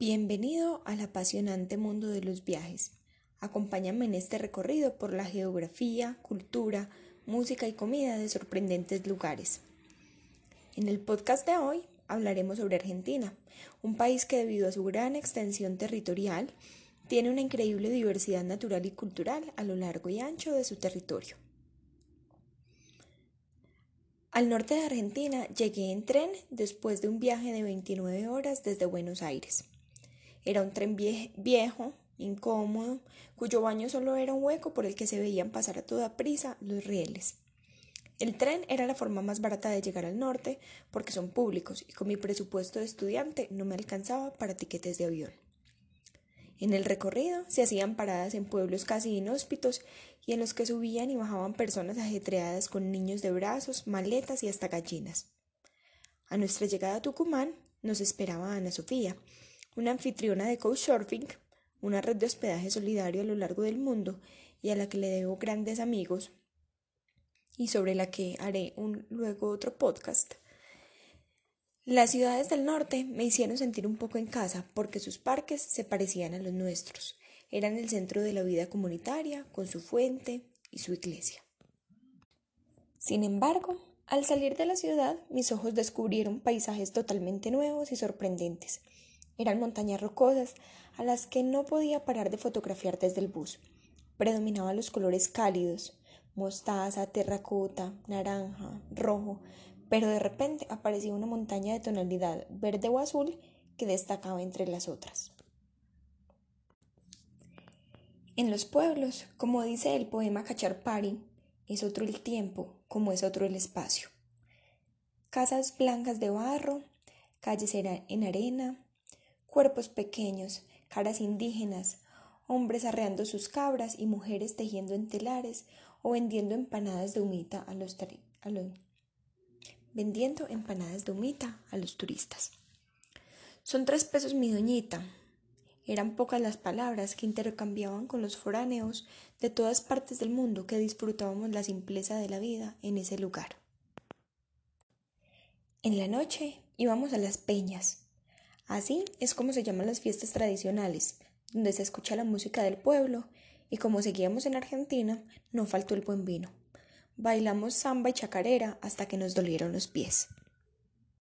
Bienvenido al apasionante mundo de los viajes. Acompáñame en este recorrido por la geografía, cultura, música y comida de sorprendentes lugares. En el podcast de hoy hablaremos sobre Argentina, un país que debido a su gran extensión territorial tiene una increíble diversidad natural y cultural a lo largo y ancho de su territorio. Al norte de Argentina llegué en tren después de un viaje de 29 horas desde Buenos Aires. Era un tren viejo, incómodo, cuyo baño solo era un hueco por el que se veían pasar a toda prisa los rieles. El tren era la forma más barata de llegar al norte porque son públicos y con mi presupuesto de estudiante no me alcanzaba para tiquetes de avión. En el recorrido se hacían paradas en pueblos casi inhóspitos y en los que subían y bajaban personas ajetreadas con niños de brazos, maletas y hasta gallinas. A nuestra llegada a Tucumán nos esperaba Ana Sofía, una anfitriona de Couchsurfing, una red de hospedaje solidario a lo largo del mundo y a la que le debo grandes amigos y sobre la que haré un, luego otro podcast. Las ciudades del norte me hicieron sentir un poco en casa porque sus parques se parecían a los nuestros. Eran el centro de la vida comunitaria, con su fuente y su iglesia. Sin embargo, al salir de la ciudad, mis ojos descubrieron paisajes totalmente nuevos y sorprendentes. Eran montañas rocosas a las que no podía parar de fotografiar desde el bus. Predominaban los colores cálidos, mostaza, terracota, naranja, rojo, pero de repente aparecía una montaña de tonalidad verde o azul que destacaba entre las otras. En los pueblos, como dice el poema Cacharpari, es otro el tiempo, como es otro el espacio. Casas blancas de barro, calles en arena, cuerpos pequeños, caras indígenas, hombres arreando sus cabras y mujeres tejiendo entelares o vendiendo empanadas de humita a los, vendiendo empanadas de humita a los turistas. Son tres pesos mi doñita. Eran pocas las palabras que intercambiaban con los foráneos de todas partes del mundo que disfrutábamos la simpleza de la vida en ese lugar. En la noche íbamos a las peñas, Así es como se llaman las fiestas tradicionales, donde se escucha la música del pueblo y como seguíamos en Argentina, no faltó el buen vino. Bailamos samba y chacarera hasta que nos dolieron los pies.